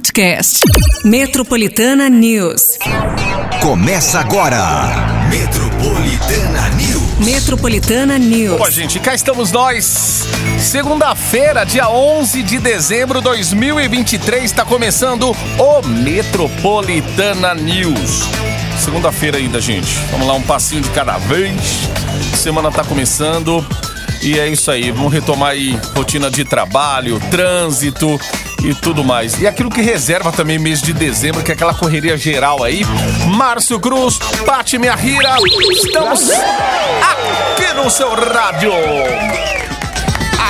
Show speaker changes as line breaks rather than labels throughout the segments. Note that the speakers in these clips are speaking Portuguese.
podcast. Metropolitana News.
Começa agora. Metropolitana News.
Metropolitana News.
Bom, gente, cá estamos nós. Segunda-feira, dia 11 de dezembro de 2023, está começando o Metropolitana News. Segunda-feira ainda, gente. Vamos lá, um passinho de cada vez. Semana tá começando. E é isso aí, vamos retomar aí rotina de trabalho, trânsito e tudo mais. E aquilo que reserva também mês de dezembro, que é aquela correria geral aí. Márcio Cruz, Pati Minha Rira, estamos aqui no seu rádio.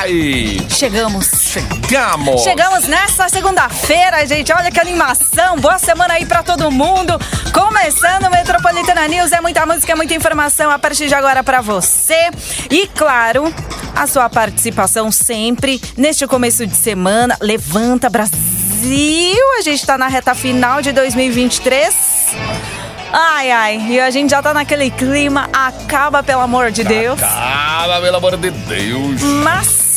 Aí,
Chegamos.
chegamos.
Chegamos nessa segunda-feira, gente. Olha que animação. Boa semana aí pra todo mundo. Começando o Metropolitana News. É muita música, muita informação a partir de agora pra você. E claro, a sua participação sempre neste começo de semana. Levanta Brasil. A gente tá na reta final de 2023. Ai, ai, e a gente já tá naquele clima. Acaba, pelo amor de Deus.
Acaba, pelo amor de Deus.
Mas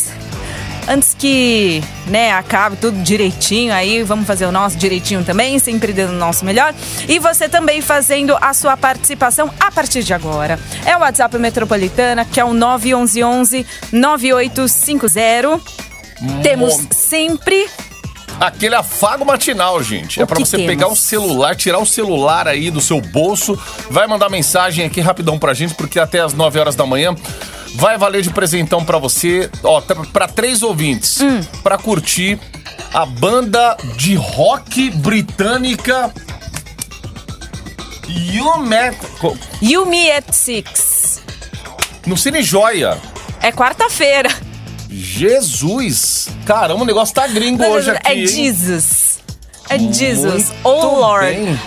antes que, né, acabe tudo direitinho aí, vamos fazer o nosso direitinho também, sempre dando o nosso melhor. E você também fazendo a sua participação a partir de agora. É o WhatsApp Metropolitana, que é o 911 9850. Temos
Mom-
sempre
Aquele afago matinal, gente. É
O
pra
que
você
temos?
pegar o celular, tirar o celular aí do seu bolso, vai mandar mensagem aqui rapidão pra gente, porque até as 9 horas da manhã vai valer de presentão pra você, ó, t- pra três ouvintes,
Hum.
pra curtir a banda de rock britânica Yumet
You Me at Six.
no Cine Joia.
É quarta-feira.
Jesus! Caramba, o negócio tá gringo hoje aqui.
é
hein?
Jesus. É Jesus.
Muito
Oh Lord.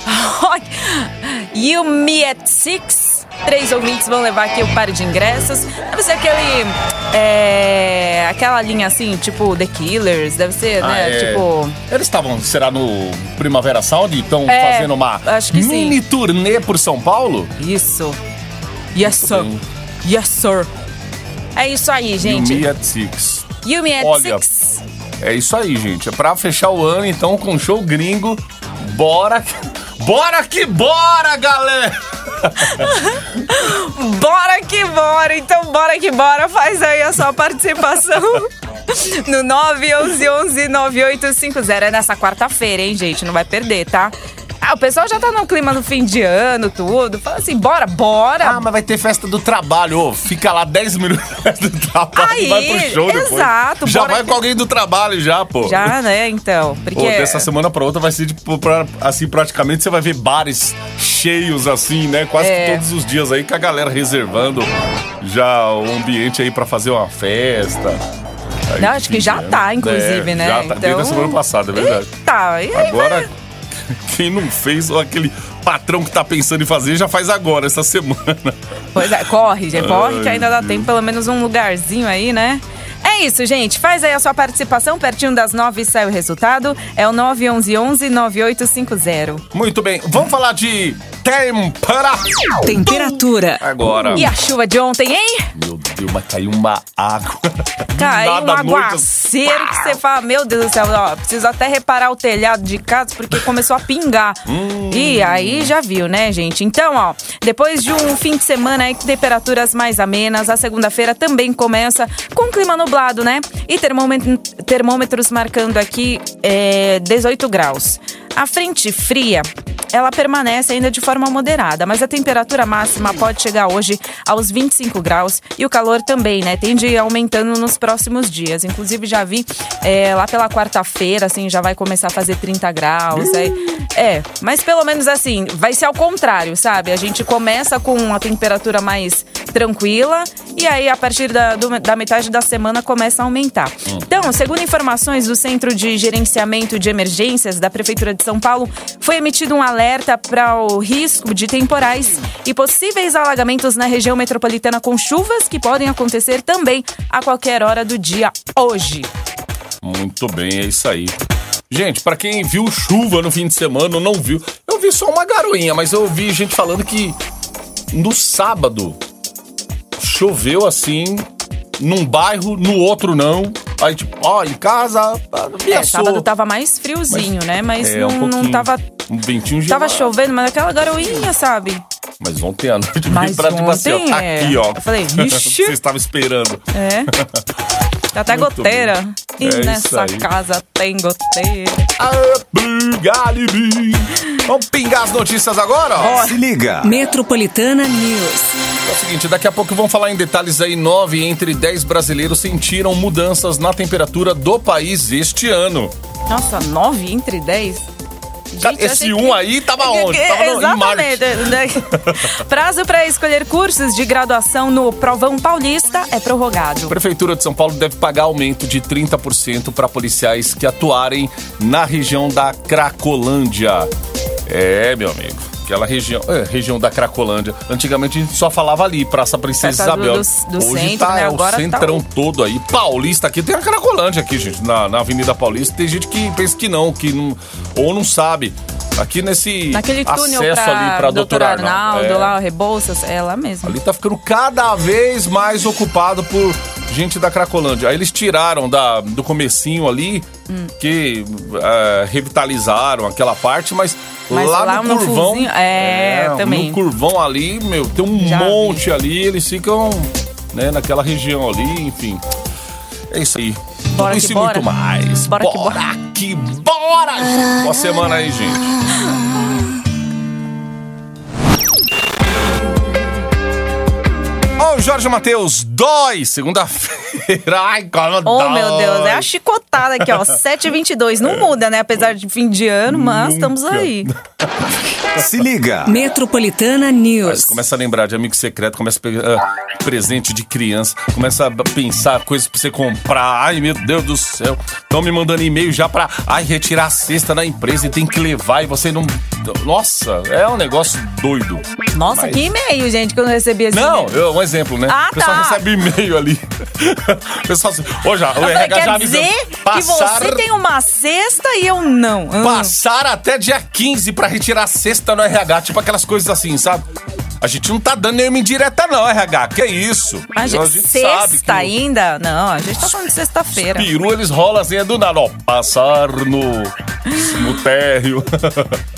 you Me at Six. Três ouvintes vão levar aqui o par de ingressos. Deve ser aquele. É, aquela linha assim, tipo The Killers. Deve ser,
Ah,
né?
é.
Tipo.
Eles estavam, será no Primavera Sound? Estão
É,
fazendo uma
que sim.
mini turnê por São Paulo?
Isso. Yes, sir.
bem.
Yes, sir. É isso aí, gente.
You Me at Six.
You Me at
Olha,
Six.
É isso aí, gente. É pra fechar o ano, então, com show gringo. Bora que... Bora que bora, galera!
Bora que bora, então bora que bora, faz aí a sua participação no 911-9850. É nessa quarta-feira, hein, gente? Não vai perder, tá? Ah, o pessoal já tá no clima do fim de ano, tudo. Fala assim, bora, bora.
Ah, mas vai ter festa do trabalho. Ô, fica lá 10 minutos do trabalho
Aí,
e vai pro show depois.
exato,
Já vai
que-
com alguém do trabalho já, pô.
Já, né, então. Porque.
Pô, dessa semana pra outra vai ser, tipo, pra- assim, praticamente você vai ver bares cheios, assim, né? Quase
É.
que todos os dias aí, com a galera reservando já o ambiente aí pra fazer uma festa.
Não, acho que já tá, inclusive,
é,
né?
Já tá, desde a
Então-
semana passada, é verdade.
Tá, e aí
Agora,
vai-
quem não fez, ou aquele patrão que tá pensando em fazer, já faz agora, essa semana.
Pois é, corre, gente, corre que
Ai,
ainda dá
Deus.
tempo, pelo menos um lugarzinho aí, né? É isso, gente. Faz aí a sua participação. Pertinho das nove sai o resultado. É o 911-9850.
Muito bem, vamos falar de temperatura.
Temperatura.
Agora.
E a chuva de ontem, hein?
Meu Deus, mas caiu uma água.
Caiu um
Nada noite,
aguaceiro que você fala, meu Deus do céu, ó, preciso até reparar o telhado de casa porque começou a pingar.
Hum.
E aí já viu, né, gente? Então, ó, depois de um fim de semana aí com temperaturas mais amenas, a segunda-feira também começa com clima nublado, né? E termômetro- termômetros marcando aqui é, 18 graus. A frente fria, ela permanece ainda de forma moderada, mas a temperatura máxima pode chegar hoje aos 25 graus e o calor também, né? Tende aumentando nos próximos dias. Inclusive, já vi é, lá pela quarta-feira, assim, já vai começar a fazer 30 graus. Aí, é, mas pelo menos assim, vai ser ao contrário, sabe? A gente começa com uma temperatura mais tranquila e aí a partir da, do- da metade da semana começa a aumentar. Então, segundo informações do Centro de Gerenciamento de Emergências da Prefeitura de São Paulo, foi emitido um alerta para o risco de temporais e possíveis alagamentos na região metropolitana com chuvas que podem acontecer também a qualquer hora do dia hoje.
Muito bem, é isso aí. Gente, pra quem viu chuva no fim de semana ou não viu, eu vi só uma garoinha, mas eu ouvi gente falando que no sábado choveu assim, num bairro, no outro não. Aí, tipo, ó, em casa,
É,
assou.
sábado tava mais friozinho, né? Mas
É,
não,
um
não tava.
Um ventinho
Tava
gelado.
chovendo, mas aquela garoinha, sabe?
Mas ontem à noite,
Mas
vim pra tipo assim, ó,
ontem,
tá
é.
aqui, ó.
Eu falei, vixe.
Você estava esperando.
É. Tá até
Muito
goteira.
bem.
E
É
nessa casa tem goteira.
Ah, Galibi. Vamos pingar as notícias agora, ó.
Se liga.
Metropolitana News.
É o seguinte, daqui a pouco vamos falar em detalhes aí. Nove entre dez brasileiros sentiram mudanças na temperatura do país este ano.
Nossa, nove entre dez? Gente,
Esse um
que-
aí tava
que-
onde? Tava no.
Exatamente. Prazo para escolher cursos de graduação no Provão Paulista é prorrogado.
A Prefeitura de São Paulo deve pagar aumento de 30% para policiais que atuarem na região da Cracolândia. É, meu amigo. Aquela região, é, região da Cracolândia. Antigamente a gente só falava ali, Praça Princesa
Praça do-
Isabel.
do- do
Hoje
centro,
tá,
né?
é
Agora
o
tá
centrão
o-
todo aí. Paulista aqui tem a Cracolândia aqui, gente, na, na Avenida Paulista. Tem gente que pensa que não, que não, ou não sabe. Aqui nesse
Naquele túnel
acesso
pra,
ali pra
Doutor
Doutor Arnaldo.
Arnaldo,
é.
lá, Rebouças, é lá mesmo.
Ali tá ficando cada vez mais ocupado por gente da Cracolândia. Aí eles tiraram da, do comecinho ali,
Hum.
que é, revitalizaram aquela parte, mas,
Mas
lá,
lá
no
no
curvão...
fuzinho- é, também.
No curvão ali, meu, tem um
Já vi.
monte ali, eles ficam né, naquela região ali, enfim. É isso aí.
Bora
Tudo
que
isso
bora.
muito mais.
Bora que bora.
que bora! Boa semana aí, gente. Jorge Matheus, dói! Segunda-feira. Ai, como
Oh,
dói!
meu Deus, é a chicotada aqui, ó. 7h22. Não muda, né? Apesar de fim de ano, mas estamos
Nunca.
aí.
Se liga.
Metropolitana
Aí
News.
você começa a lembrar de amigo secreto, começa a pegar ah, presente de criança, começa a pensar coisas pra você comprar. Ai, meu Deus do céu. Estão me mandando e-mail já pra ai, retirar a cesta da empresa e tem que levar e você não. Nossa, é um negócio doido.
Nossa,
Mas-
que e-mail, gente, que eu não recebi esse
Não, eu- um exemplo, né?
Ah,
o pessoal
tá.
recebe e-mail ali. o pessoal assim, ô já, o
Eu
RH já avisando.
dizer que
Passar,
você tem uma cesta e eu não. Ah.
passar até dia 15 pra retirar a cesta no RH. Tipo aquelas coisas assim, sabe? A gente não tá dando nenhuma indireta, não, RH. Que isso?
Mas
a
gente,
gente sabe
sexta
que
ainda? Não, a gente tá falando de sexta-feira.
o peru eles rolam assim, é do nada, ó. Passar no, no térreo.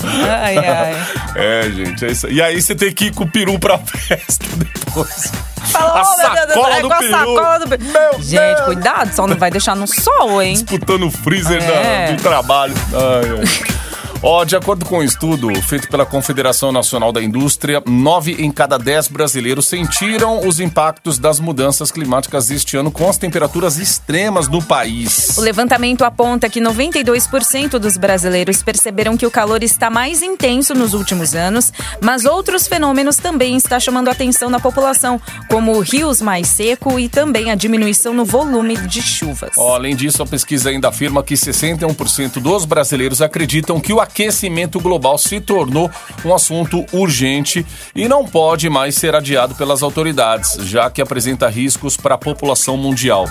Ai, ai.
É, gente, é isso. E aí você tem que ir com o peru pra festa depois.
Falou,
a
oh, meu Deus,
sacola
é
do
sacola do peru.
Meu
Gente,
Deus.
cuidado, só não vai deixar no sol, hein?
disputando o freezer
É.
da- do trabalho. Ai, ai. Ó, de acordo com um estudo feito pela Confederação Nacional da Indústria, nove em cada dez brasileiros sentiram os impactos das mudanças climáticas este ano com as temperaturas extremas no país.
O levantamento aponta que 92% dos brasileiros perceberam que o calor está mais intenso nos últimos anos, mas outros fenômenos também estão chamando a atenção na população, como rios mais seco e também a diminuição no volume de chuvas.
Ó, além disso, a pesquisa ainda afirma que 61% dos brasileiros acreditam que o aquecimento global se tornou um assunto urgente e não pode mais ser adiado pelas autoridades, já que apresenta riscos para a população mundial.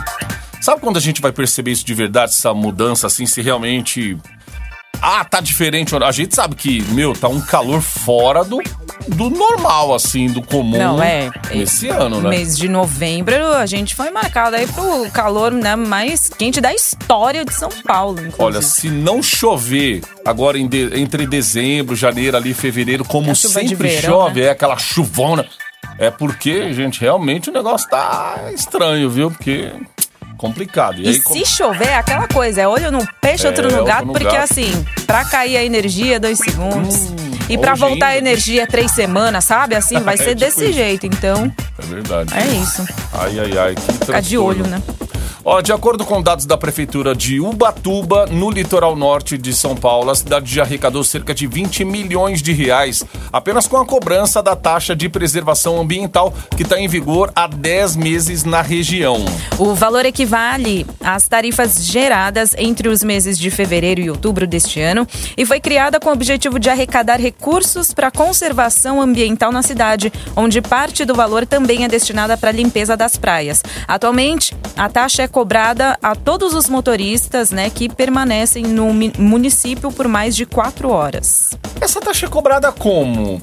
Sabe quando a gente vai perceber isso de verdade, essa mudança, assim, se realmente. Ah, tá diferente. A gente sabe que, meu, tá um calor fora do, do normal, assim, do comum.
Não, é.
Nesse ano, né?
Mês de novembro, a gente foi marcado aí pro calor né, mais quente da história de São Paulo, inclusive.
Olha, se não chover agora de- entre dezembro, janeiro, ali, fevereiro, como
de
sempre
verão,
chove,
né?
é aquela chuvona. É porque, gente, realmente o negócio tá estranho, viu? Porque complicado. E,
E
aí,
se
com-
chover, é aquela coisa, é olho no peixe,
É,
outro no gato,
no
porque
gato.
assim, pra cair a energia, dois segundos. E pra
hoje
voltar a energia, três semanas, sabe? Assim, vai
É
ser
tipo
desse
isso.
jeito. Então,
É verdade.
é isso.
Ai, ai, ai. Que
Ficar de olho, né?
Ó, de acordo com dados da prefeitura de Ubatuba, no litoral norte de São Paulo, a cidade já arrecadou cerca de 20 milhões de reais apenas com a cobrança da taxa de preservação ambiental que está em vigor há 10 meses na região.
O valor equivale às tarifas geradas entre os meses de fevereiro e outubro deste ano e foi criada com o objetivo de arrecadar recursos para a conservação ambiental na cidade, onde parte do valor também é destinada para a limpeza das praias. Atualmente, a taxa é cobrada a todos os motoristas né, que permanecem no município por mais de quatro horas.
Essa taxa é cobrada como?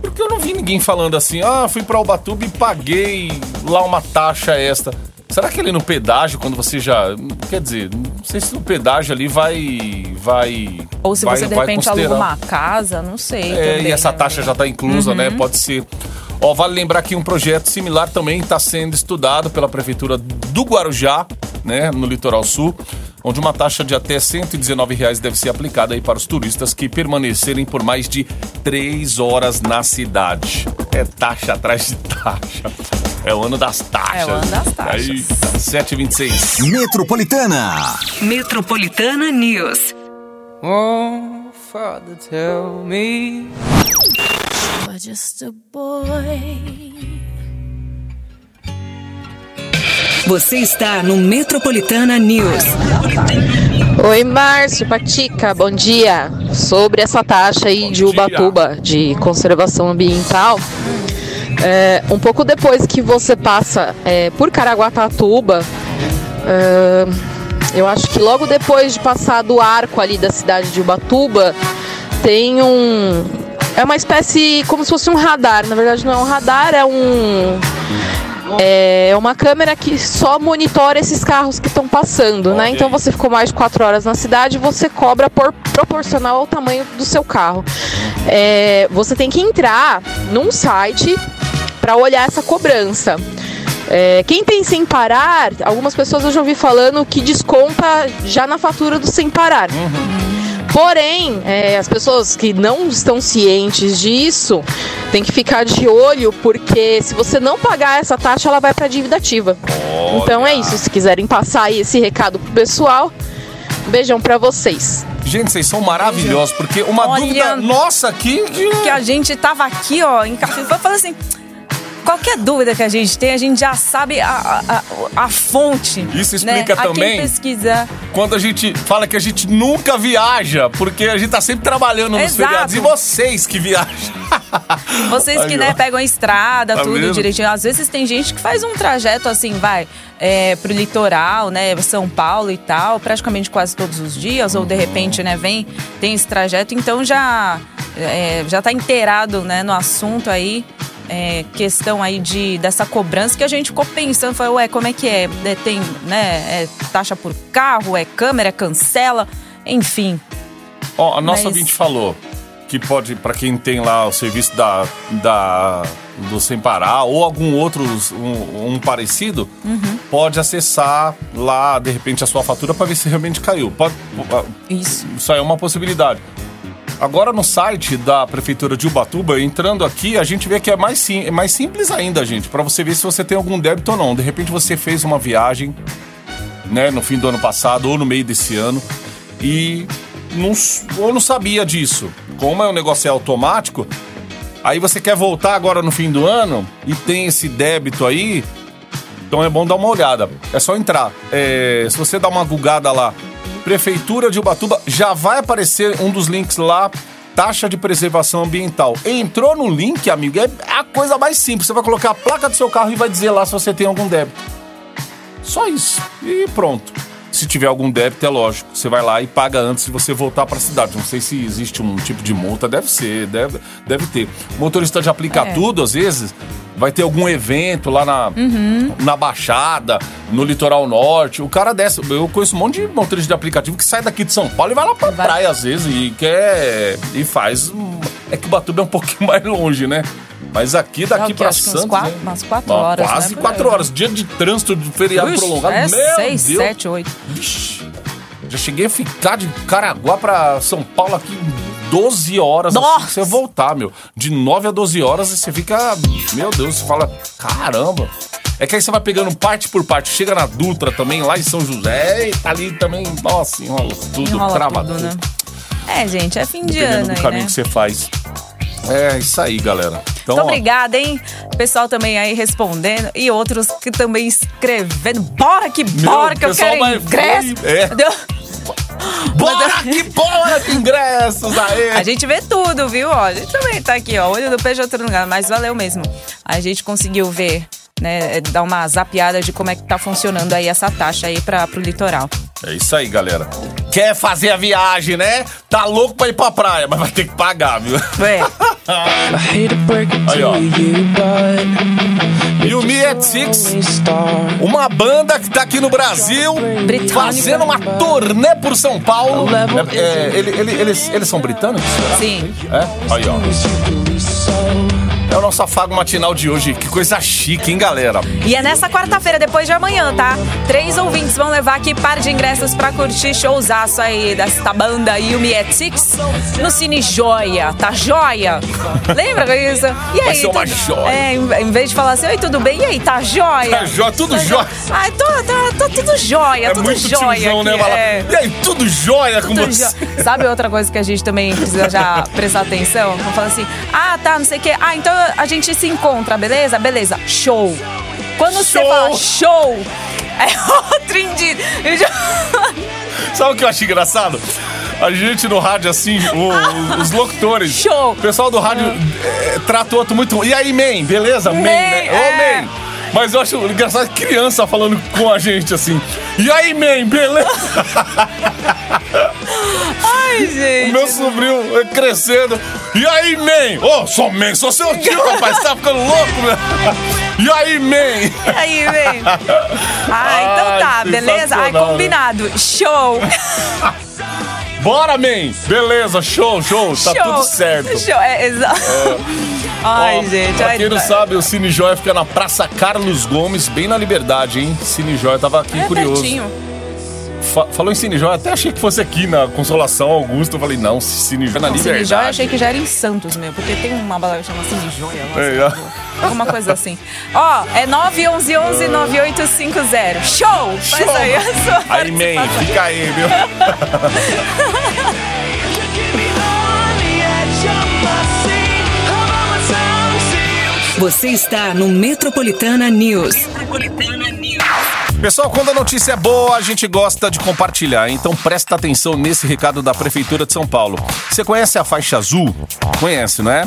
Porque eu não vi ninguém falando assim, ah, fui pra Ubatuba e paguei lá uma taxa extra. Será que ali no pedágio, quando você já. Quer dizer, não sei se no pedágio ali vai. vai
Ou se
vai-
você de repente
considerar.
aluga uma casa, não sei.
É,
também,
e essa
né?
taxa já está inclusa, né? Pode ser. Ó, vale lembrar que um projeto similar também está sendo estudado pela Prefeitura do Guarujá, né? No litoral sul, onde uma taxa de até 119 reais deve ser aplicada aí para os turistas que permanecerem por mais de três horas na cidade. É taxa atrás de taxa. É o ano das taxas.
É o ano das taxas.
Eita, 7h26.
Metropolitana.
Metropolitana News.
Oh, Father, tell me.
You're just a boy.
Você está no Metropolitana News.
Oi, Márcio, Patica, bom dia. Sobre essa taxa aí de
dia.
Ubatuba de conservação ambiental, é, um pouco depois que você passa é, por Caraguatatuba, é, eu acho que logo depois de passar do arco ali da cidade de Ubatuba, tem um. É uma espécie como se fosse um radar. Na verdade, não é um radar, é um. É uma câmera que só monitora esses carros que estão passando, né? Então você ficou mais de quatro horas na cidade, você cobra por proporcional ao tamanho do seu carro. É, você tem que entrar num site para olhar essa cobrança. É, quem tem sem parar, algumas pessoas eu já ouvi falando que desconta já na fatura do sem parar. Porém, é, as pessoas que não estão cientes disso tem que ficar de olho, porque se você não pagar essa taxa, ela vai para dívida ativa. Então é isso. Se quiserem passar aí esse recado pro pessoal, beijão para vocês.
Gente, vocês são maravilhosos, porque uma
Olha.
dúvida nossa aqui. de-
Que a gente tava aqui, ó, em café. Falar assim. Qualquer dúvida que a gente tem, a gente já sabe a, a, a- fonte.
Isso explica
né?
também-
A quem pesquisar.
quando a gente fala que a gente nunca viaja, porque a gente tá sempre trabalhando nos
Exato.
feriados. E vocês que viajam.
Vocês que,
Aí,
né, pegam a estrada,
Tá
tudo
vendo?
direitinho. Às vezes tem gente que faz um trajeto assim, vai, é, pro litoral, né, São Paulo e tal, praticamente quase todos os dias, ou de repente, né, vem, tem esse trajeto, então já, é, já tá inteirado, né, no assunto aí. É, questão aí de dessa cobrança que a gente ficou pensando, foi, ué, como é que é? É, Tem, né, é taxa por carro, é câmera, cancela, enfim.
Ó, a nossa
Mas-
ouvinte falou que pode, pra quem tem lá o serviço da, da do Sem Parar ou algum outro, um, um parecido,
Uhum.
pode acessar lá, de repente, a sua fatura pra ver se realmente caiu. Pode,
Isso.
Isso aí é uma possibilidade. Agora no site da Prefeitura de Ubatuba, entrando aqui, a gente vê que é mais, sim, é mais simples ainda, gente, para você ver se você tem algum débito ou não. De repente você fez uma viagem, né, no fim do ano passado ou no meio desse ano e não, ou não sabia disso. Como é um negócio é automático, aí você quer voltar agora no fim do ano e tem esse débito aí, então é bom dar uma olhada. É só entrar. É, se você dá uma gugada lá, Prefeitura de Ubatuba, já vai aparecer um dos links lá, taxa de preservação ambiental. Entrou no link, amigo, é a coisa mais simples. Você vai colocar a placa do seu carro e vai dizer lá se você tem algum débito. Só isso. E pronto. Se tiver algum débito, é lógico. Você vai lá e paga antes de você voltar para a cidade. Não sei se existe um tipo de multa, deve ser, deve, deve ter. Motorista de aplicar
É.
tudo, às vezes, vai ter algum evento lá na, na Baixada, no litoral norte. O cara desce. Eu conheço um monte de motorista de aplicativo que sai daqui de São Paulo e vai lá pra
Vai.
praia, às vezes, e quer. E faz. É que o Batuba é um pouquinho mais longe, né? Mas aqui,
É
daqui
Acho que uns
Santos.
quatro-
né?
umas quatro
Ó,
horas,
Quase
né?
Quatro
aí.
horas. Dia de trânsito de feriado
Ixi,
prolongado.
é
Meu
seis,
Deus.
sete, oito.
Vixe. Já cheguei a ficar de Caraguá pra São Paulo aqui 12 horas. assim,
Nossa!
pra você voltar, meu. De 9 a 12 horas e você fica. Meu Deus, você fala, caramba. É que aí você vai pegando parte por parte. Chega na Dutra também, lá em São José, e tá ali também. Nossa, enrola tudo,
Enrola
trava
tudo,
tudo.
né? É, gente, é fim de
Dependendo
ano
do
aí,
caminho
né?
que você faz. É isso aí, galera. Então,
Muito obrigada, hein? O pessoal também aí respondendo e outros que também escrevendo. Bora que bora, que eu quero
vai-
ingresso.
É.
Entendeu?
bora que bora de ingressos aí!
A gente vê tudo, viu? Ó, a gente também tá aqui, ó. Olho do peixe, outro lugar, mas valeu mesmo. A gente conseguiu ver né, dar uma zapiada de como é que tá funcionando aí essa taxa aí para pro litoral.
É isso aí, galera. Quer fazer a viagem, né? Tá louco pra ir pra praia, mas vai ter que pagar, viu?
É.
I hate to break it
Aí, ó.
to you, but
E o Me at Six, uma banda que tá aqui no Brasil,
Britânica.
fazendo uma turnê por São Paulo. É, é, ele- ele- eles, eles são britânicos? será?
Sim.
É? Aí, ó. É o nosso afago matinal de hoje. Que coisa chique, hein, galera?
E é nessa quarta-feira, depois de amanhã, tá? Três ouvintes vão levar aqui par de ingressos pra curtir showzaço aí desta banda Yumi at Six no Cine Joia. Tá joia? Lembra disso? E aí?
Vai ser uma joia.
É, em vez de falar assim, oi, tudo bem? E aí, tá joia?
Tá joia, tudo
Tá
jóia.
Ai, tô, tá, tá tudo joia,
É
tudo
muito
joia.
tiozão, né?
aqui, é.
E aí, tudo jóia com
Tudo
você?
jo- Sabe outra coisa que a gente também precisa já prestar atenção? Vamos falar assim, ah, tá, não sei o quê. Ah, então a gente se encontra, beleza? Beleza, show. Quando você
Show.
fala show, é outro indício.
Sabe o que eu acho engraçado? A gente no rádio, assim, o- os locutores.
Show.
O pessoal do rádio é, trata o outro muito. E aí, man, beleza? Man,
Man,
né? Ô,
é.
man. Mas eu acho engraçado criança falando com a gente assim. E aí, man, beleza?
Ai,
O
gente.
meu sobrinho é, crescendo. E aí, man? Ô, sou man, sou seu tio, rapaz. Você tá ficando louco, meu? E aí, man?
E aí, vem. Ah, então
Ai,
tá, beleza? Ai,
né?
combinado. Show.
Bora, man! Beleza, show, show. Tá
show.
tudo certo.
Show, é, exato. Ai,
Ó,
gente.
Pra
ai,
quem não
tá-
sabe, o Cine Joia fica na Praça Carlos Gomes, bem na Liberdade, hein? Cine Joia tava aqui
É
curioso.
pertinho.
Fa- falou em Cine Joia, até achei que fosse aqui na Consolação Augusto. Eu falei, não, Cine Joia na
Cine
Liberdade.
Joia, achei que já era em Santos mesmo, porque tem uma balada que chama Cine Joia. lá,
É, é.
Alguma coisa assim. Ó, é 911 9850. Show! Faz
Show!
aí a sua
Aí, man, fica aí, viu?
Você está no Metropolitana News.
Pessoal, quando a notícia é boa, a gente gosta de compartilhar. Então presta atenção nesse recado da Prefeitura de São Paulo. Você conhece a faixa azul? Conhece, não é?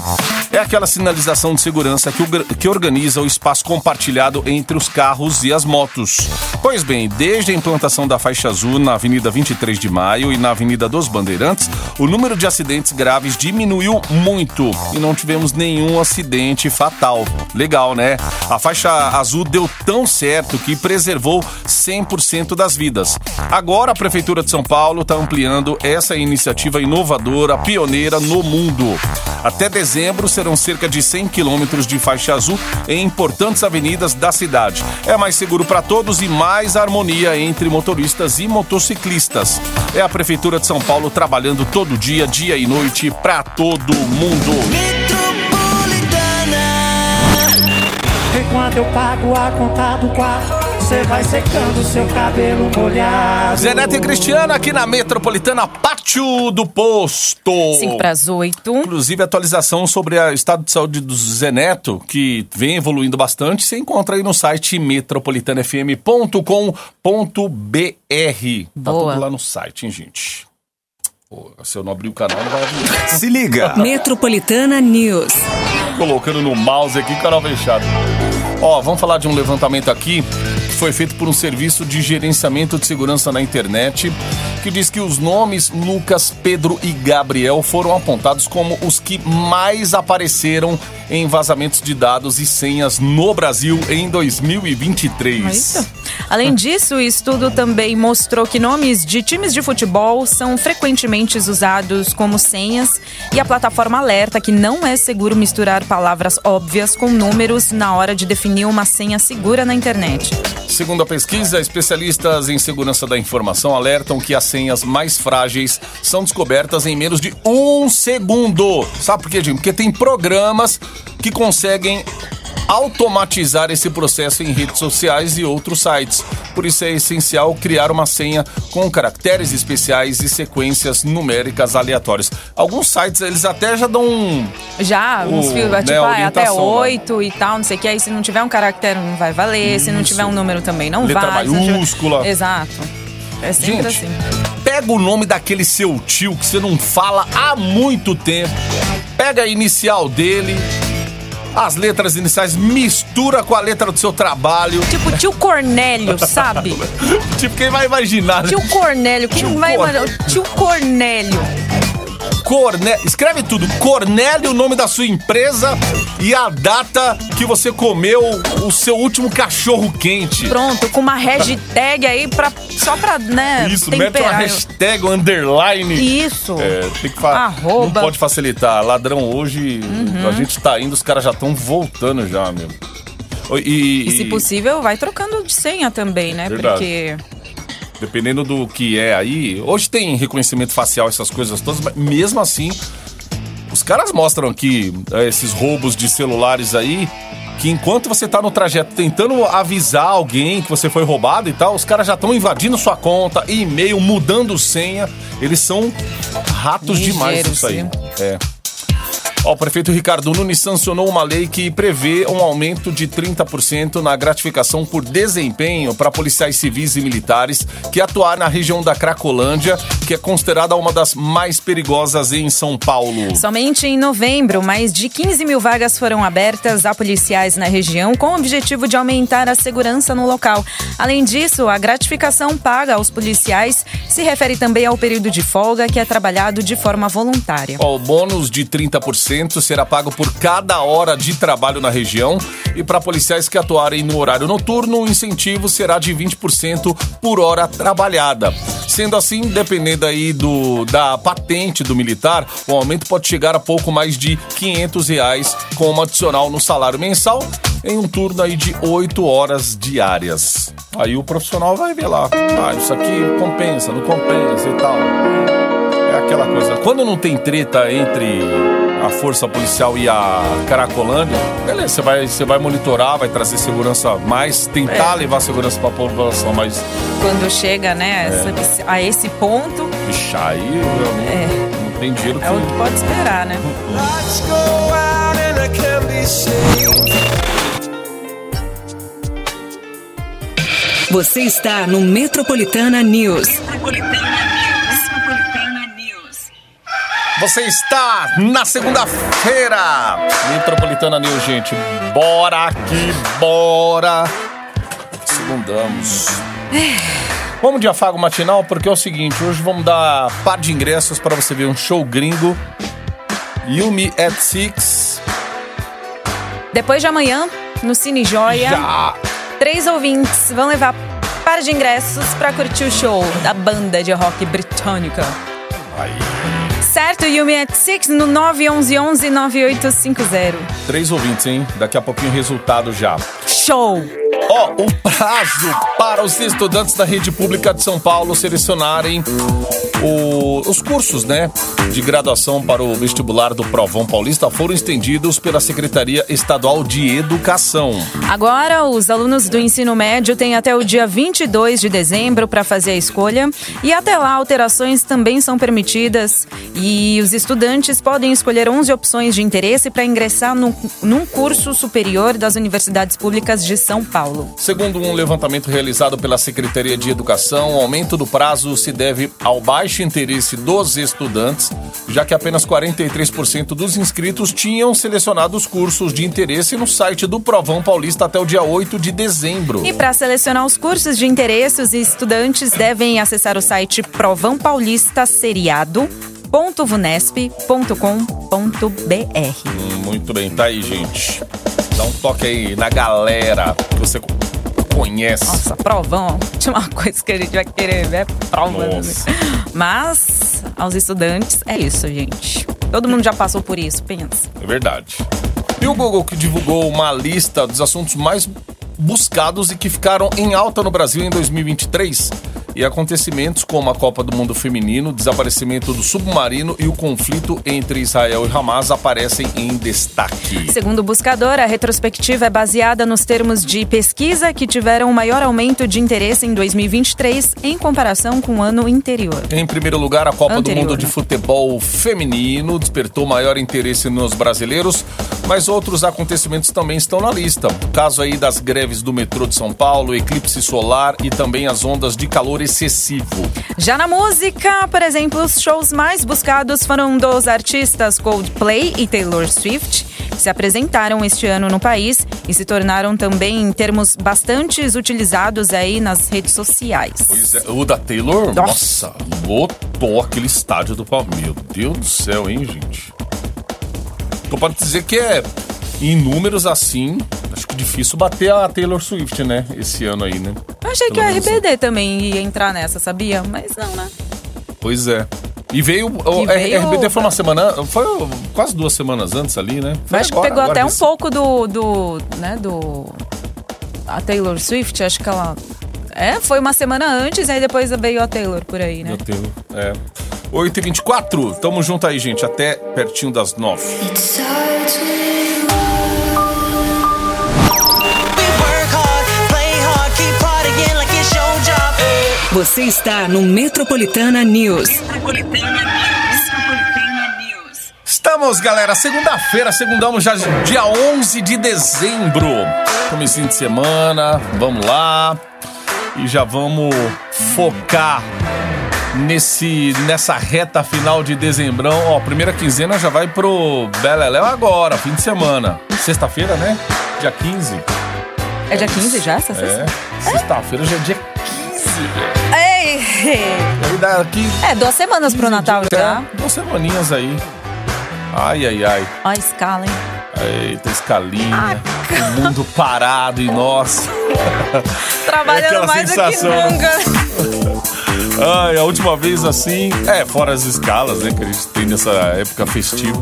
É aquela sinalização de segurança que, que organiza o espaço compartilhado entre os carros e as motos. Pois bem, desde a implantação da faixa azul na Avenida 23 de Maio e na Avenida dos Bandeirantes, o número de acidentes graves diminuiu muito e não tivemos nenhum acidente fatal. Legal, né? A faixa azul deu tão certo que preservou 100% das vidas. Agora a Prefeitura de São Paulo está ampliando essa iniciativa inovadora, pioneira no mundo. Até dezembro serão cerca de 100 quilômetros de faixa azul em importantes avenidas da cidade. É mais seguro para todos e mais harmonia entre motoristas e motociclistas. É a Prefeitura de São Paulo trabalhando todo dia, dia e noite para todo mundo.
Enquanto eu pago a conta do quarto, você vai secando seu cabelo molhado.
Zé Neto e Cristiano aqui na Metropolitana Pátio do Posto.
5 para as 8.
Inclusive, atualização sobre o estado de saúde do Zé Neto, que vem evoluindo bastante, você encontra aí no site metropolitanafm.com.br. Tá
Boa.
tudo lá no site, hein, gente? Pô, se eu não abrir o canal, não vai abrir.
Se liga.
Metropolitana News.
Colocando no mouse aqui, canal fechado. Ó, vamos falar de um levantamento aqui que foi feito por um serviço de gerenciamento de segurança na internet que diz que os nomes Lucas, Pedro e Gabriel foram apontados como os que mais apareceram em vazamentos de dados e senhas no Brasil em 2023.
Eita. Além disso, o estudo também mostrou que nomes de times de futebol são frequentemente usados como senhas e a plataforma alerta que não é seguro misturar palavras óbvias com números na hora de definir uma senha segura na internet.
Segundo a pesquisa, especialistas em segurança da informação alertam que as senhas mais frágeis são descobertas em menos de um segundo. Sabe por quê, Jim? Porque tem programas que conseguem automatizar esse processo em redes sociais e outros sites. Por isso é essencial criar uma senha com caracteres especiais e sequências numéricas aleatórias. Alguns sites eles até já dão um
Já, uns fios,
né,
tipo, ah, é até oito e tal, não sei o que. Aí se não tiver um caractere, não vai valer. Se não tiver um número também, não
Letra
vai. não tiver-
maiúscula.
Exato. É sempre
Gente,
assim.
pega o nome daquele seu tio que você não fala há muito tempo. Pega a inicial dele as letras iniciais, mistura com a letra do seu trabalho.
Tipo tio Cornélio, sabe?
Tipo, quem vai imaginar? né?
Tio Cornélio, quem
Tio
vai
Cor-
imaginar? Tio Cornélio.
Cornélio. Escreve tudo. Cornélio, o nome da sua empresa e a data que você comeu o seu último cachorro quente.
Pronto, com uma hashtag aí pra, só pra, né,
Isso, mete uma hashtag, um underline.
Isso.
É, tem que falar.
Arroba. Uhum.
Não pode facilitar. Ladrão hoje, a gente tá indo, os caras já estão voltando já, meu. E,
E se possível, vai trocando de senha também, né?
Verdade.
Porque
Dependendo do que é aí. Hoje tem reconhecimento facial, essas coisas todas, mas mesmo assim, os caras mostram aqui é, esses roubos de celulares aí. Que enquanto você tá no trajeto tentando avisar alguém que você foi roubado e tal, os caras já estão invadindo sua conta, e-mail, mudando senha. Eles são ratos demais
Ligeiros,
isso aí.
viu?
É. O prefeito Ricardo Nunes sancionou uma lei que prevê um aumento de 30% na gratificação por desempenho para policiais civis e militares que atuar na região da Cracolândia, que é considerada uma das mais perigosas em São Paulo.
somente em novembro, mais de 15 mil vagas foram abertas a policiais na região com o objetivo de aumentar a segurança no local. Além disso, a gratificação paga aos policiais se refere também ao período de folga que é trabalhado de forma voluntária.
O bônus de 30% será pago por cada hora de trabalho na região e para policiais que atuarem no horário noturno, o incentivo será de 20% por hora trabalhada. Sendo assim, dependendo aí do, da patente do militar, o aumento pode chegar a pouco mais de 500 reais como adicional no salário mensal em um turno aí de 8 horas diárias. Aí o profissional vai ver lá, ah, isso aqui compensa, não compensa e tal. É aquela coisa. Quando não tem treta entre a força policial e a Caracolândia, beleza, você vai, você vai monitorar, vai trazer segurança mais, tentar levar segurança pra população, mas
Quando chega, né, essa- a esse ponto,
bicho, aí realmente não tem dinheiro que.
é o que pode esperar, né?
Você está no Metropolitana News.
Você está na segunda-feira! Metropolitana News, gente. Bora aqui, bora! Segundamos. Vamos de afago matinal, porque é o seguinte: hoje vamos dar par de ingressos para você ver um show gringo. Yumi at Six.
Depois de amanhã, no Cine Joia,
Já.
três ouvintes vão levar par de ingressos pra curtir o show da banda de rock britânica. Certo, Yumi at Six no 911-9850.
Três ouvintes, hein? Daqui a pouquinho o resultado já.
Show!
Ó, o prazo para os estudantes da rede pública de São Paulo selecionarem o- os cursos, né, de graduação para o vestibular do Provão Paulista foram estendidos pela Secretaria Estadual de Educação.
Agora, os alunos do ensino médio têm até o dia 22 de dezembro para fazer a escolha e até lá alterações também são permitidas e os estudantes podem escolher 11 opções de interesse para ingressar no, num curso superior das universidades públicas de São Paulo.
Segundo um levantamento realizado pela Secretaria de Educação, o aumento do prazo se deve ao baixo interesse dos estudantes, já que apenas 43% dos inscritos tinham selecionado os cursos de interesse no site do Provão Paulista até o dia 8 de dezembro.
E para selecionar os cursos de interesse, os estudantes devem acessar o site Provão Paulista seriado.vunesp.com.br.
Hum, Muito bem, tá aí, gente. Dá um toque aí na galera que você conhece.
Nossa, provão. Tinha uma coisa que a gente vai querer ver, é prova.
Nossa.
Mas, aos estudantes, é isso, gente. Todo mundo já passou por isso, pensa.
É verdade. E o Google que divulgou uma lista dos assuntos mais buscados e que ficaram em alta no Brasil em 2023. E acontecimentos como a Copa do Mundo Feminino, o desaparecimento do submarino e o conflito entre Israel e Hamas aparecem em destaque.
Segundo o buscador, a retrospectiva é baseada nos termos de pesquisa que tiveram o maior aumento de interesse em 2023 em comparação com o ano anterior.
Em primeiro lugar, a Copa
Anterior,
do Mundo de
né?
Futebol Feminino despertou maior interesse nos brasileiros, mas outros acontecimentos também estão na lista. O caso aí das greves do metrô de São Paulo, eclipse solar e também as ondas de calor excessivo.
Já na música, por exemplo, os shows mais buscados foram dos artistas Coldplay e Taylor Swift, que se apresentaram este ano no país e se tornaram também termos bastante utilizados aí nas redes sociais.
Pois é, o da Taylor,
Nossa.
nossa, lotou aquele estádio do Palmeiras. Meu Deus do céu, hein, gente? Tô pra dizer que é em números assim, acho que difícil bater a Taylor Swift, né? Esse ano aí, né?
Eu achei que
Pelo
o
menos-
RBD também ia entrar nessa, sabia? Mas não, né?
Pois é. E veio. O
veio-
RBD foi uma semana. Foi quase duas semanas antes ali, né? Foi
Acho que
agora,
pegou
agora
até um
recente.
pouco do, do, né, do... A Taylor Swift, acho que ela... É, foi uma semana antes, aí depois veio a Taylor por aí, né?
Meu Deus. É. 8h24, tamo junto aí, gente. Até pertinho das 9.
Você está no Metropolitana News.
Estamos, galera, segunda-feira, segundamos já dia 11 de dezembro. Comecinho de semana, vamos lá. E já vamos focar nesse nessa reta final de dezembrão. Ó, primeira quinzena já vai pro Beleléu agora, fim de semana. Sexta-feira, né? Dia 15.
É dia 15 já, essa
É,
sexta?
sexta-feira já é dia 15.
Ei!
Aí daqui
É, duas semanas pro Natal já.
é, duas semaninhas aí. Ai, ai, ai.
Ó a escala, hein?
Eita, escalinha. O mundo parado e nossa.
Trabalhando
aquela
mais do que
sensação,
nunca.
Ai, a última vez assim, é, fora as escalas, né, que a gente tem nessa época festiva,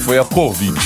foi a Covid.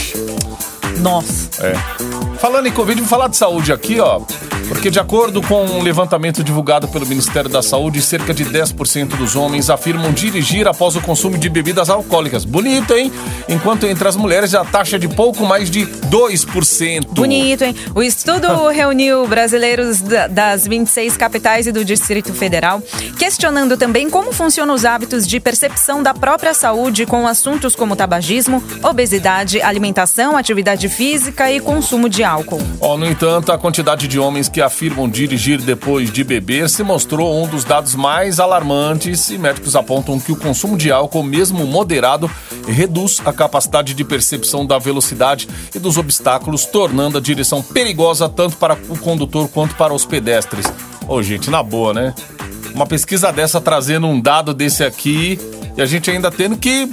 Nossa.
É. Falando em Covid, vou falar de saúde aqui, ó. Porque, de acordo com um levantamento divulgado pelo Ministério da Saúde, cerca de 10% dos homens afirmam dirigir após o consumo de bebidas alcoólicas. Bonito, hein? Enquanto entre as mulheres a taxa é de pouco mais de 2%.
Bonito, hein? O estudo reuniu brasileiros da- das 26 capitais e do Distrito Federal, questionando também como funcionam os hábitos de percepção da própria saúde com assuntos como tabagismo, obesidade, alimentação, atividade física e consumo de álcool.
Ó, no entanto, a quantidade de homens que afirmam dirigir depois de beber se mostrou um dos dados mais alarmantes e médicos apontam que o consumo de álcool, mesmo moderado, reduz a capacidade de percepção da velocidade e dos obstáculos, tornando a direção perigosa tanto para o condutor quanto para os pedestres. Ô, gente, na boa, né? Uma pesquisa dessa trazendo um dado desse aqui e a gente ainda tendo que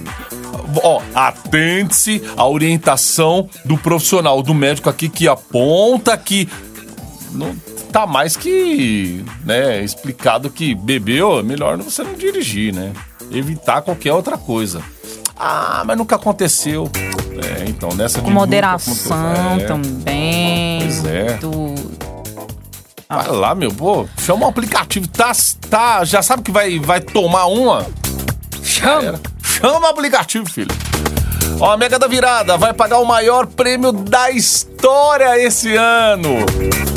Ó, atente-se à orientação do profissional, do médico aqui que aponta que não tá mais que, né, explicado que bebeu, é melhor você não dirigir, né? Evitar qualquer outra coisa. Ah, mas nunca aconteceu. É, então, nessa
Com moderação.
É.
também.
Pois é.
tudo.
Vai lá, meu, pô, chama o aplicativo, tá, tá, já sabe que vai, vai tomar uma? Chama. Chama o aplicativo, filho. Ó, a Mega da Virada vai pagar o maior prêmio da história esse ano.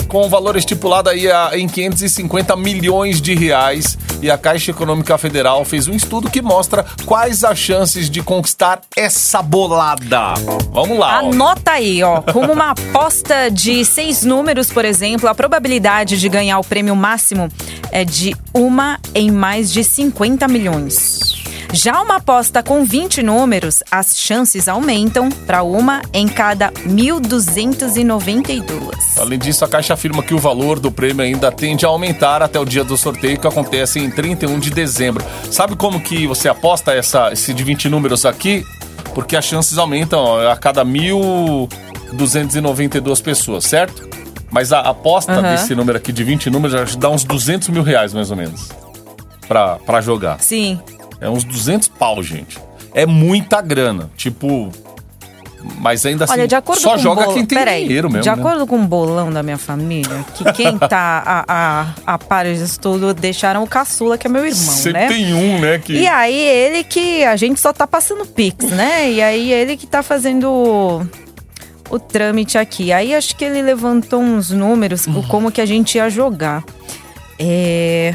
Com o valor estipulado aí em 550 milhões de reais. E a Caixa Econômica Federal fez um estudo que mostra quais as chances de conquistar essa bolada. Vamos lá. ó.
Anota aí, ó. Como uma aposta de seis números, por exemplo, a probabilidade de ganhar o prêmio máximo é de uma em mais de 50 milhões. Já uma aposta com 20 números, as chances aumentam para uma em cada 1.292.
Além disso, a Caixa afirma que o valor do prêmio ainda tende a aumentar até o dia do sorteio, que acontece em 31 de dezembro. Sabe como que você aposta essa, esse de 20 números aqui? Porque as chances aumentam a cada 1.292 pessoas, certo? Mas a aposta
Aham.
desse número aqui de 20 números já dá uns 200 mil reais, mais ou menos, pra jogar.
Sim.
É uns 200 pau, gente. É muita grana. Tipo... Mas ainda assim,
Olha, de acordo
só joga quem tem
Peraí,
dinheiro mesmo,
De
né?
acordo com o bolão da minha família, que quem tá a, a, a par disso tudo deixaram o caçula, que é meu irmão,
Você
né?
tem um, né? Que...
E aí ele que a gente só tá passando pix, né? E aí ele que tá fazendo o, o trâmite aqui. Aí acho que ele levantou uns números
Uhum.
com como que a gente ia jogar. É...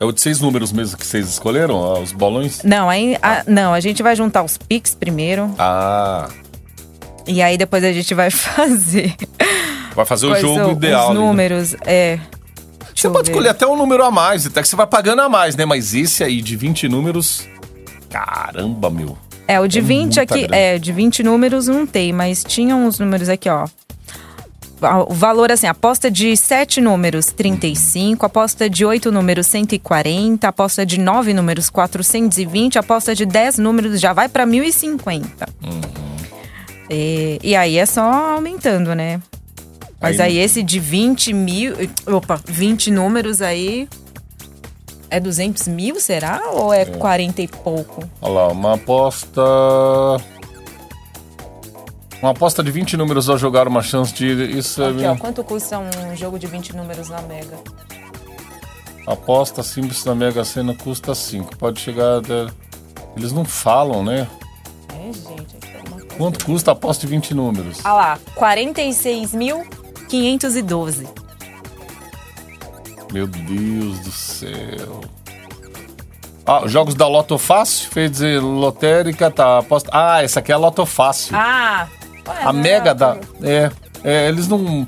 É o de seis números mesmo que vocês escolheram, ó, os bolões?
Não, aí a, não, a gente vai juntar os pix primeiro
Ah,
e aí depois a gente vai fazer
vai fazer o
quais
jogo
são
ideal.
os
ali, né?
números, é.
Você
eu
pode
ver.
escolher até um número a mais, até que você vai pagando a mais, né? Mas esse aí de 20 números. Caramba, meu.
É, o de
É
20
muita
aqui,
grana.
é, de 20 números não tem, mas tinha uns números aqui, ó. O valor, assim, aposta de 7 números, 35. Aposta de 8 números, 140. Aposta de 9 números, 420. Aposta de 10 números já vai pra 1.050.
Uhum.
E, e aí é só aumentando, né? Mas
Aí
aí, esse de 20 mil... Opa, 20 números aí... É 200 mil, será? Ou é 40 e pouco?
Olha lá, uma aposta. Uma aposta de 20 números ao jogar uma chance de. Isso
Aqui,
é.
ó, quanto custa um jogo de 20 números na Mega?
Aposta simples na Mega Sena custa 5. Pode chegar. até- Eles não falam, né?
É, gente, é.
Quanto custa a aposta de 20 números?
Ah lá, 46.512.
Meu Deus do céu. Ah, jogos da Loto Fácil, fez dizer lotérica, tá. Aposta... Ah, essa aqui é a Loto Fácil.
Ah! Ué,
a
não
Mega da. É, é, eles não.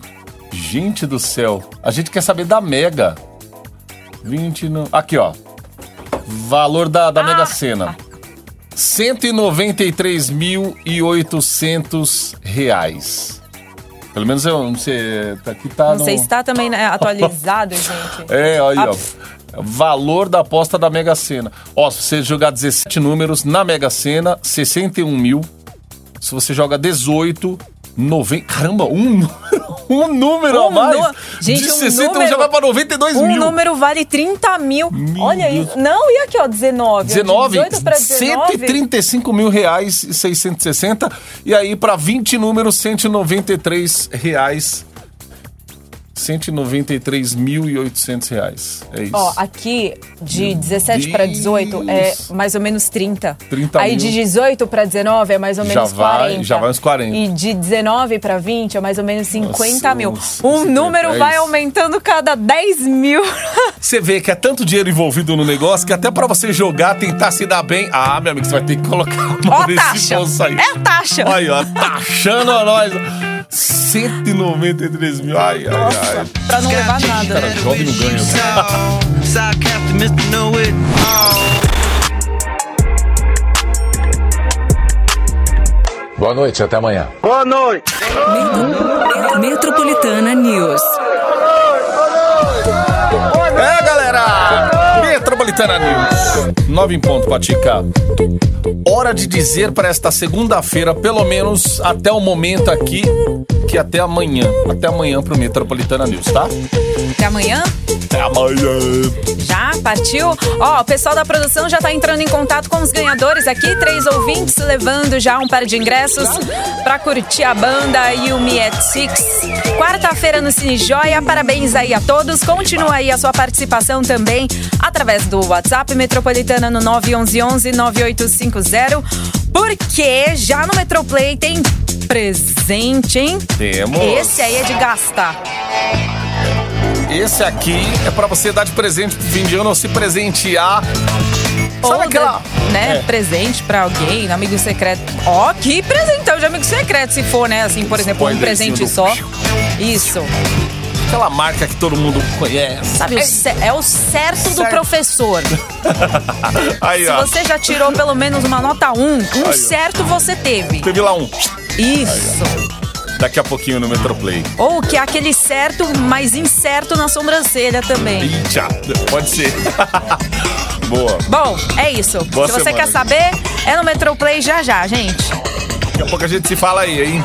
Gente do céu. A gente quer saber da Mega. 20 no. Aqui, ó. Valor da, da Mega Sena. 193.800 reais. Pelo menos eu não sei. tá- Aqui tá
Não
no...
sei se tá também né, atualizado, gente.
É, aí,
Ah,
ó. Valor da aposta da Mega Sena. Ó, se você jogar 17 números na Mega Sena, 61 mil. Se você joga 18, 90. Caramba, um número, um número a
Um
mais.
nu- Gente,
de
um
61
número-
já vai pra 92
Um
mil.
número vale 30 mil.
Meu
Olha isso. Não, e aqui, ó, 19.
19,
De 18 pra 19.
135 mil reais e 660. E aí, pra 20 números, 193 reais. 193.800 reais. É isso.
Ó, aqui de
Meu
17 para 18 é mais ou menos 30.
30
Aí
mil.
de 18 para 19 é mais ou
Já
menos
vai-
40.
já vai uns 40.
E de 19 para 20 é mais ou menos 50
Nossa,
mil. Um
50,
número
é
vai aumentando cada 10 mil.
Você vê que é tanto dinheiro envolvido no negócio que até pra você jogar, tentar se dar bem. Ah, meu amigo, você vai ter que colocar a mão
a
nesse
taxa.
bolso aí.
É a taxa.
Aí, ó, taxando a nós. 193 mil. Ai, ai, ai.
Pra não levar nada,
Cara, jovem não ganha. né?
Boa noite, até amanhã.
Metropolitana News.
Metropolitana News. 9 em ponto, Patica. Hora de dizer para esta segunda-feira, pelo menos até o momento aqui, que até amanhã. Até amanhã pro Metropolitana News, tá?
Até amanhã.
Até amanhã.
Já partiu? Ó, o pessoal da produção já tá entrando em contato com os ganhadores aqui, três ouvintes levando já um par de ingressos pra curtir a banda Yumi at Six. Quarta-feira no Cine Joia. Parabéns aí a todos. Continua aí a sua participação também através do WhatsApp Metropolitana no 911 9850. Porque já no Metroplay tem presente, hein?
Temos.
Esse aí é de gastar.
Esse aqui é pra você dar de presente pro fim de ano ou se presentear. Sabe
Ou
aquela.
dar, né,
É.
presente pra alguém, amigo secreto. Ó, que presentão de amigo secreto, se for, né? Assim, por exemplo, um presente só. Isso.
Aquela marca que todo mundo conhece.
Sabe, o ce- é o certo do
Certo.
professor.
Aí,
Se
ó.
você já tirou pelo menos uma nota 1, um
ó.
certo você teve.
Teve lá um.
Isso.
Daqui a pouquinho no Metroplay.
Ou que é aquele certo, mas incerto na sobrancelha também.
Ih, tchau. Pode ser. Boa.
Bom, é isso.
Boa
se você
semana.
quer saber, é no Metroplay já já, gente.
Daqui a pouco a gente se fala aí, hein?